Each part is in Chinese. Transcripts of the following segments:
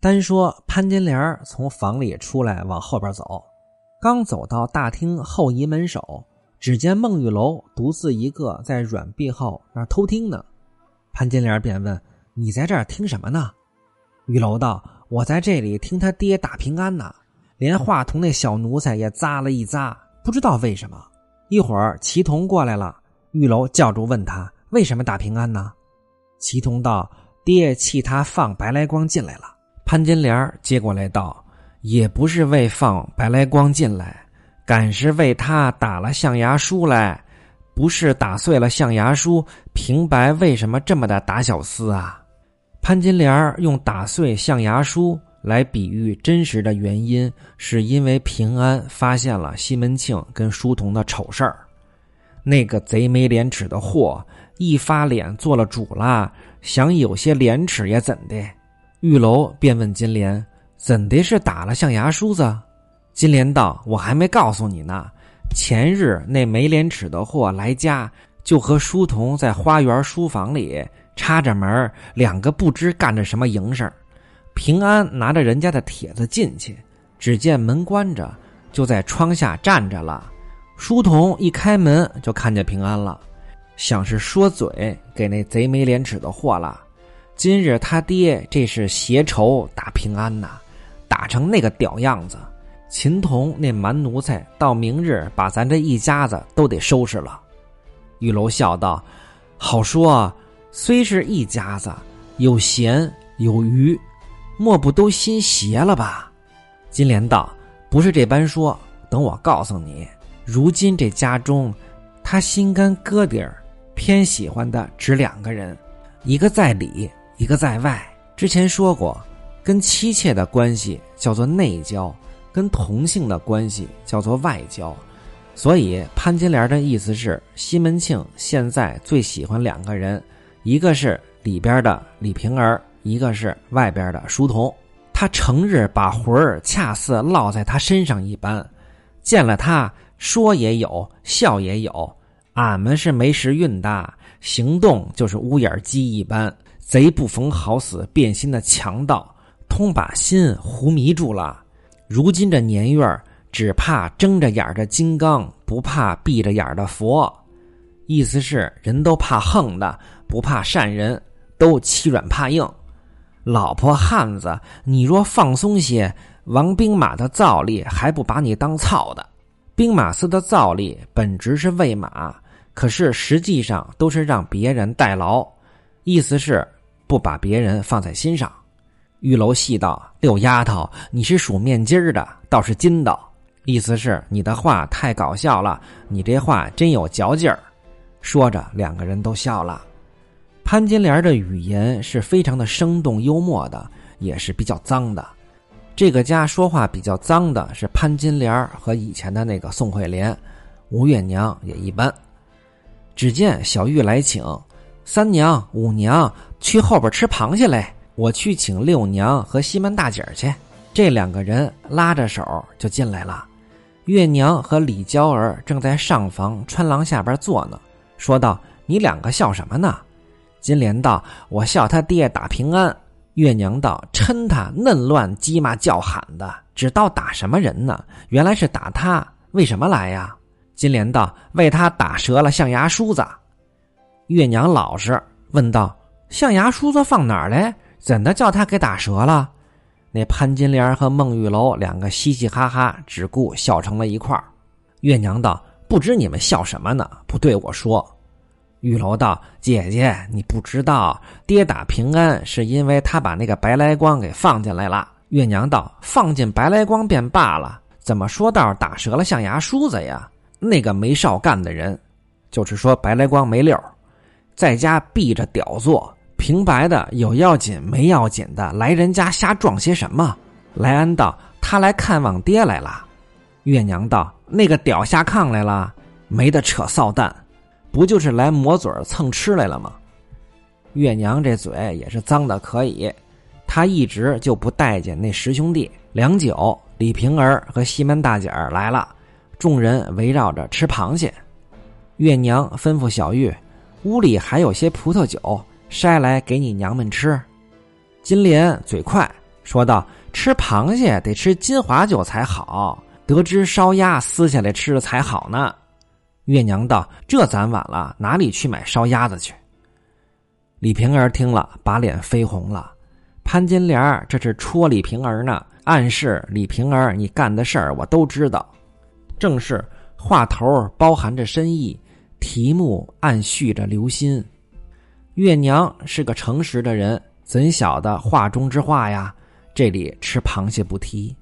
单说潘金莲从房里出来，往后边走，刚走到大厅后移门首，只见孟玉楼独自一个在软壁后那偷听呢。潘金莲便问：“你在这儿听什么呢？”玉楼道：“我在这里听他爹打平安呢，连话筒那小奴才也咂了一咂，不知道为什么。一会儿齐同过来了，玉楼叫住问他为什么打平安呢？齐同道：“爹气他放白来光进来了。”潘金莲接过来道：“也不是为放白来光进来，赶是为他打了象牙书来。不是打碎了象牙书，平白为什么这么的打小厮啊？”潘金莲用打碎象牙书来比喻真实的原因，是因为平安发现了西门庆跟书童的丑事儿。那个贼没廉耻的货，一发脸做了主了，想有些廉耻也怎的？玉楼便问金莲：“怎的是打了象牙梳子？”金莲道：“我还没告诉你呢。前日那没廉耻的货来家，就和书童在花园书房里插着门，两个不知干着什么营生。平安拿着人家的帖子进去，只见门关着，就在窗下站着了。书童一开门，就看见平安了，想是说嘴给那贼没廉耻的货了。”今日他爹这是携仇打平安呐，打成那个屌样子，秦童那蛮奴才到明日把咱这一家子都得收拾了。玉楼笑道：“好说，虽是一家子，有闲有余，莫不都心邪了吧？”金莲道：“不是这般说，等我告诉你，如今这家中，他心肝哥底儿偏喜欢的只两个人，一个在里。”一个在外，之前说过，跟妻妾的关系叫做内交，跟同性的关系叫做外交。所以潘金莲的意思是，西门庆现在最喜欢两个人，一个是里边的李瓶儿，一个是外边的书童。他成日把魂儿恰似落在他身上一般，见了他说也有，笑也有。俺们是没时运的，行动就是乌眼鸡一般。贼不逢好死变心的强盗，通把心糊迷住了。如今这年月只怕睁着眼的金刚，不怕闭着眼的佛。意思是人都怕横的，不怕善人，都欺软怕硬。老婆汉子，你若放松些，王兵马的造力还不把你当操的？兵马司的造力本职是喂马，可是实际上都是让别人代劳。意思是。不把别人放在心上，玉楼细道：“六丫头，你是数面筋儿的，倒是筋道。意思是你的话太搞笑了，你这话真有嚼劲儿。”说着，两个人都笑了。潘金莲的语言是非常的生动幽默的，也是比较脏的。这个家说话比较脏的是潘金莲和以前的那个宋惠莲，吴月娘也一般。只见小玉来请。三娘、五娘去后边吃螃蟹来，我去请六娘和西门大姐去。这两个人拉着手就进来了。月娘和李娇儿正在上房穿廊下边坐呢，说道：“你两个笑什么呢？”金莲道：“我笑他爹打平安。”月娘道：“嗔他嫩乱鸡骂叫喊的，只道打什么人呢？原来是打他，为什么来呀？”金莲道：“为他打折了象牙梳子。”月娘老实问道：“象牙梳子放哪儿嘞？怎的叫他给打折了？”那潘金莲和孟玉楼两个嘻嘻哈哈，只顾笑成了一块儿。月娘道：“不知你们笑什么呢？不对我说。”玉楼道：“姐姐，你不知道，爹打平安是因为他把那个白来光给放进来了。”月娘道：“放进白来光便罢了，怎么说道打折了象牙梳子呀？那个没少干的人，就是说白来光没溜。”在家闭着屌坐，平白的有要紧没要紧的来人家瞎撞些什么？莱安道：“他来看望爹来了。”月娘道：“那个屌下炕来了，没得扯臊蛋，不就是来磨嘴蹭吃来了吗？”月娘这嘴也是脏的可以，她一直就不待见那十兄弟。良久，李瓶儿和西门大姐儿来了，众人围绕着吃螃蟹。月娘吩咐小玉。屋里还有些葡萄酒，筛来给你娘们吃。金莲嘴快，说道：“吃螃蟹得吃金华酒才好，得知烧鸭撕下来吃了才好呢。”月娘道：“这咱晚了，哪里去买烧鸭子去？”李瓶儿听了，把脸绯红了。潘金莲这是戳李瓶儿呢，暗示李瓶儿你干的事儿我都知道。正是话头包含着深意，题目暗蓄着留心。月娘是个诚实的人，怎晓得话中之话呀？这里吃螃蟹不提。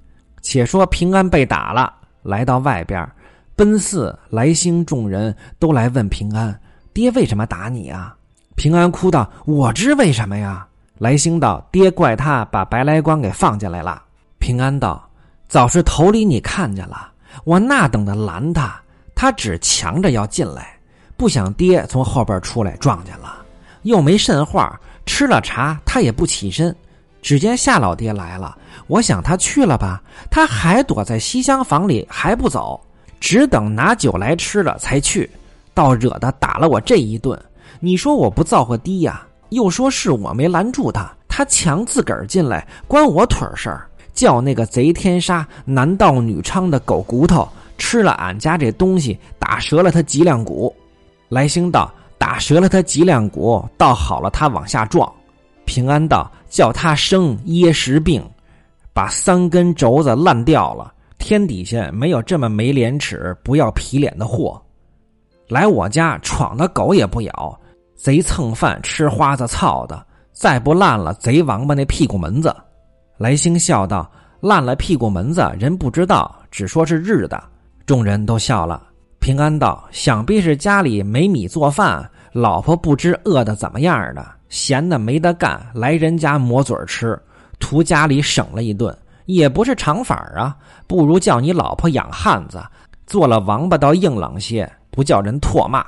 且说平安被打了，来到外边，奔四、来兴众人都来问平安：“爹为什么打你啊？”平安哭道：“我知为什么呀。”来兴道：“爹怪他把白来光给放进来了。”平安道：“早是头里你看见了，我那等的拦他，他只强着要进来，不想爹从后边出来撞见了，又没甚话，吃了茶他也不起身。只见夏老爹来了，我想他去了吧，他还躲在西厢房里还不走，只等拿酒来吃了才去，倒惹得打了我这一顿。你说我不造化低呀？”又说是我没拦住他，他强自个儿进来，关我腿事儿，叫那个贼天杀、男盗女娼的狗骨头吃了俺家这东西，打折了他脊梁骨。来兴道：“打折了他脊梁骨，倒好了，他往下撞。”平安道：“叫他生噎食病，把三根轴子烂掉了。天底下没有这么没廉耻、不要皮脸的货，来我家闯的狗也不咬。”贼蹭饭吃花子操的，再不烂了贼王八那屁股门子。来兴笑道：“烂了屁股门子，人不知道，只说是日的。”众人都笑了。平安道：“想必是家里没米做饭，老婆不知饿的怎么样的，闲的没得干，来人家抹嘴吃，图家里省了一顿，也不是长法啊。不如叫你老婆养汉子，做了王八倒硬朗些，不叫人唾骂。”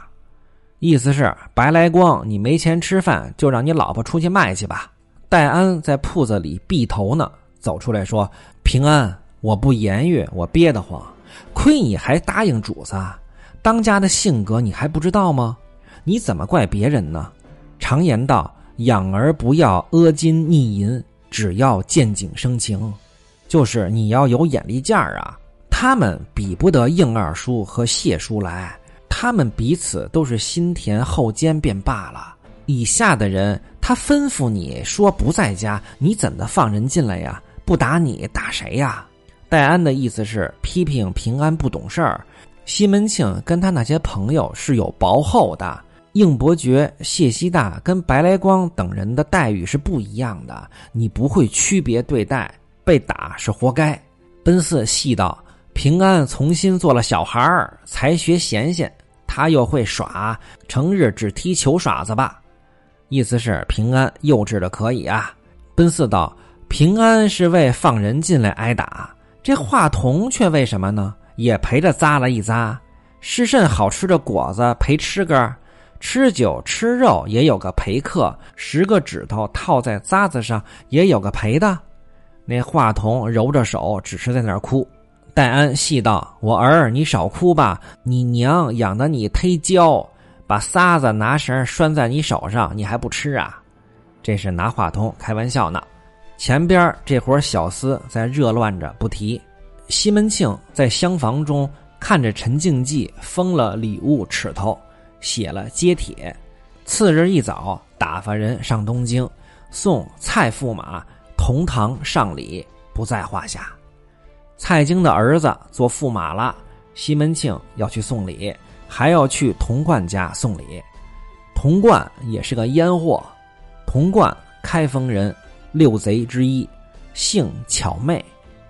意思是白来光，你没钱吃饭，就让你老婆出去卖去吧。戴安在铺子里闭头呢，走出来说：“平安，我不言语，我憋得慌。亏你还答应主子，当家的性格你还不知道吗？你怎么怪别人呢？常言道，养儿不要阿金逆银，只要见景生情，就是你要有眼力见儿啊。他们比不得应二叔和谢叔来。”他们彼此都是心甜后奸便罢了。以下的人，他吩咐你说不在家，你怎的放人进来呀？不打你，打谁呀？戴安的意思是批评平安不懂事儿。西门庆跟他那些朋友是有薄厚的。应伯爵、谢希大跟白来光等人的待遇是不一样的，你不会区别对待，被打是活该。奔四细道。平安重新做了小孩儿，才学闲闲，他又会耍，成日只踢球耍子吧？意思是平安幼稚的可以啊。奔四道：平安是为放人进来挨打，这话筒却为什么呢？也陪着咂了一咂。是甚好吃的果子陪吃个？吃酒吃肉也有个陪客，十个指头套在簪子上也有个陪的。那话筒揉着手，只是在那儿哭。戴安细道：“我儿，你少哭吧。你娘养的你忒娇，把撒子拿绳拴在你手上，你还不吃啊？这是拿话筒开玩笑呢。前边这伙小厮在热乱着，不提。西门庆在厢房中看着陈静济封了礼物尺头，写了接帖。次日一早，打发人上东京，送蔡驸马同堂上礼，不在话下。”蔡京的儿子做驸马了，西门庆要去送礼，还要去童贯家送礼。童贯也是个烟货。童贯开封人，六贼之一，姓巧妹，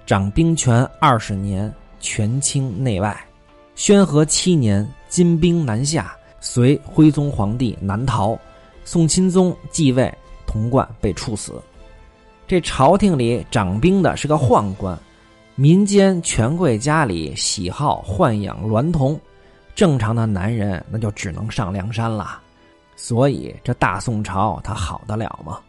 掌兵权二十年，权倾内外。宣和七年，金兵南下，随徽宗皇帝南逃。宋钦宗继位，童贯被处死。这朝廷里掌兵的是个宦官。民间权贵家里喜好豢养娈童，正常的男人那就只能上梁山了。所以这大宋朝他好得了吗？